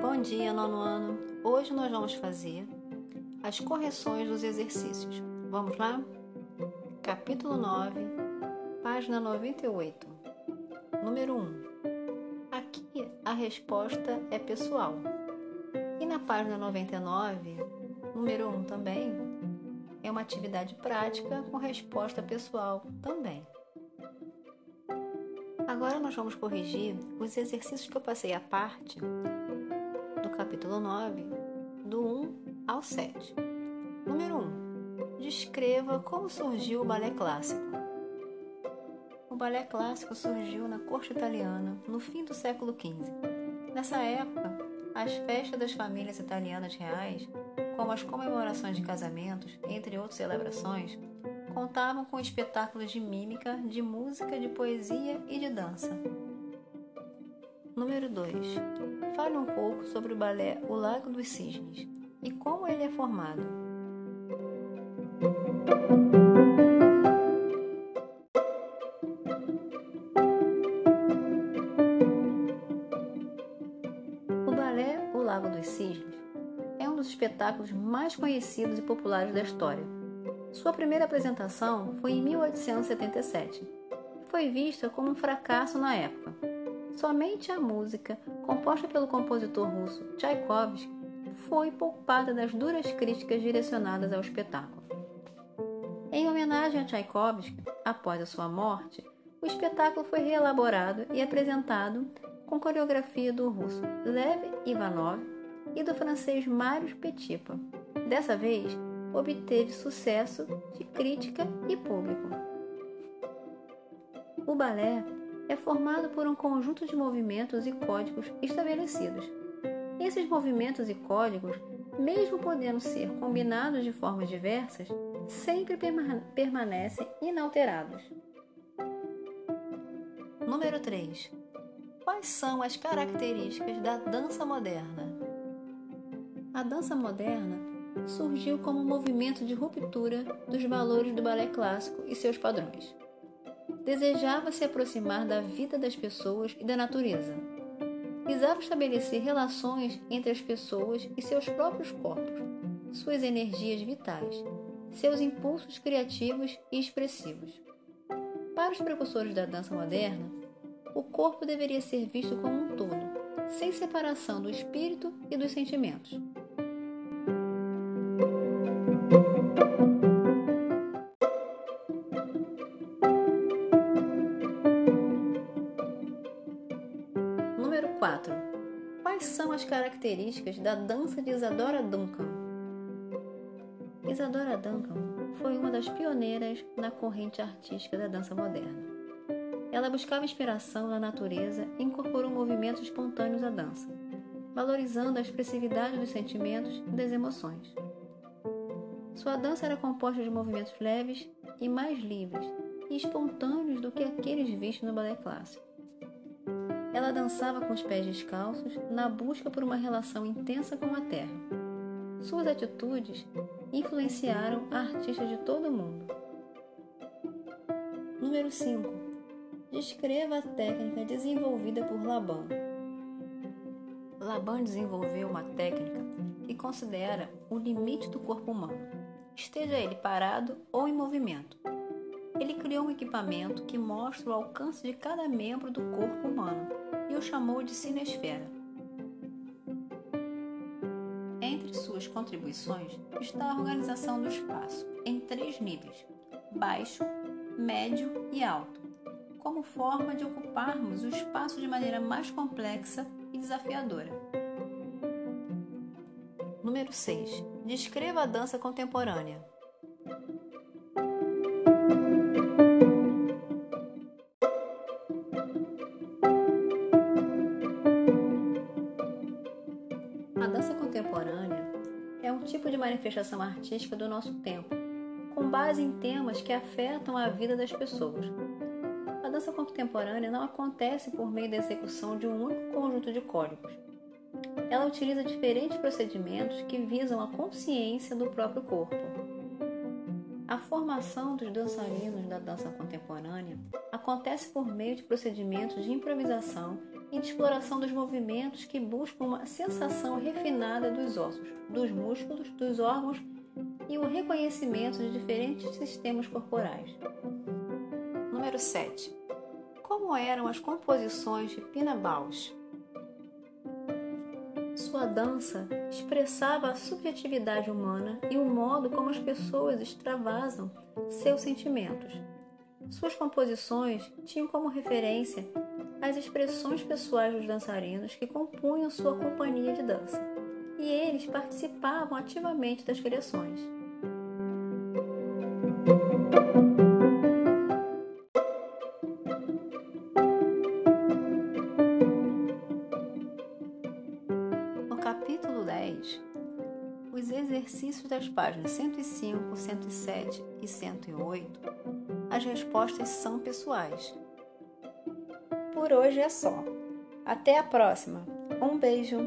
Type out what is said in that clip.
Bom dia, nono ano. Hoje nós vamos fazer as correções dos exercícios. Vamos lá? Capítulo 9, página 98. Número 1. Aqui a resposta é pessoal. E na página 99, número 1 também, é uma atividade prática com resposta pessoal também. Agora nós vamos corrigir os exercícios que eu passei à parte do capítulo 9, do 1 ao 7. Número 1. Descreva como surgiu o balé clássico. O balé clássico surgiu na corte italiana no fim do século XV. Nessa época, as festas das famílias italianas reais, como as comemorações de casamentos, entre outras celebrações, contavam com espetáculos de mímica, de música, de poesia e de dança. Número 2. Fale um pouco sobre o balé O Lago dos Cisnes e como ele é formado. O balé O Lago dos Cisnes é um dos espetáculos mais conhecidos e populares da história. Sua primeira apresentação foi em 1877 e foi vista como um fracasso na época. Somente a música, composta pelo compositor russo Tchaikovsky, foi poupada das duras críticas direcionadas ao espetáculo. Em homenagem a Tchaikovsky, após a sua morte, o espetáculo foi reelaborado e apresentado com coreografia do russo Lev Ivanov e do francês Marius Petipa. Dessa vez, obteve sucesso de crítica e público. O balé é formado por um conjunto de movimentos e códigos estabelecidos. Esses movimentos e códigos, mesmo podendo ser combinados de formas diversas, sempre permanecem inalterados. Número 3. Quais são as características da dança moderna? A dança moderna surgiu como um movimento de ruptura dos valores do balé clássico e seus padrões. Desejava se aproximar da vida das pessoas e da natureza. Visava estabelecer relações entre as pessoas e seus próprios corpos, suas energias vitais, seus impulsos criativos e expressivos. Para os precursores da dança moderna, o corpo deveria ser visto como um todo, sem separação do espírito e dos sentimentos. Quais são as características da dança de Isadora Duncan? Isadora Duncan foi uma das pioneiras na corrente artística da dança moderna. Ela buscava inspiração na natureza e incorporou movimentos espontâneos à dança, valorizando a expressividade dos sentimentos e das emoções. Sua dança era composta de movimentos leves e mais livres e espontâneos do que aqueles vistos no balé clássico. Ela dançava com os pés descalços na busca por uma relação intensa com a terra. Suas atitudes influenciaram artistas de todo o mundo. Número 5. Descreva a técnica desenvolvida por Laban. Laban desenvolveu uma técnica que considera o limite do corpo humano, esteja ele parado ou em movimento. Ele criou um equipamento que mostra o alcance de cada membro do corpo humano chamou de cinesfera. Entre suas contribuições está a organização do espaço em três níveis: baixo, médio e alto, como forma de ocuparmos o espaço de maneira mais complexa e desafiadora. Número 6. Descreva a dança contemporânea. É um tipo de manifestação artística do nosso tempo, com base em temas que afetam a vida das pessoas. A dança contemporânea não acontece por meio da execução de um único conjunto de códigos. Ela utiliza diferentes procedimentos que visam a consciência do próprio corpo. A formação dos dançarinos da dança contemporânea acontece por meio de procedimentos de improvisação e de exploração dos movimentos que buscam uma sensação refinada dos ossos, dos músculos, dos órgãos e o reconhecimento de diferentes sistemas corporais. Número 7. Como eram as composições de Pina Bausch? Sua dança expressava a subjetividade humana e o modo como as pessoas extravasam seus sentimentos. Suas composições tinham como referência as expressões pessoais dos dançarinos que compunham sua companhia de dança, e eles participavam ativamente das criações. No capítulo 10, os exercícios das páginas 105, 107 e 108, as respostas são pessoais por hoje é só. Até a próxima. Um beijo.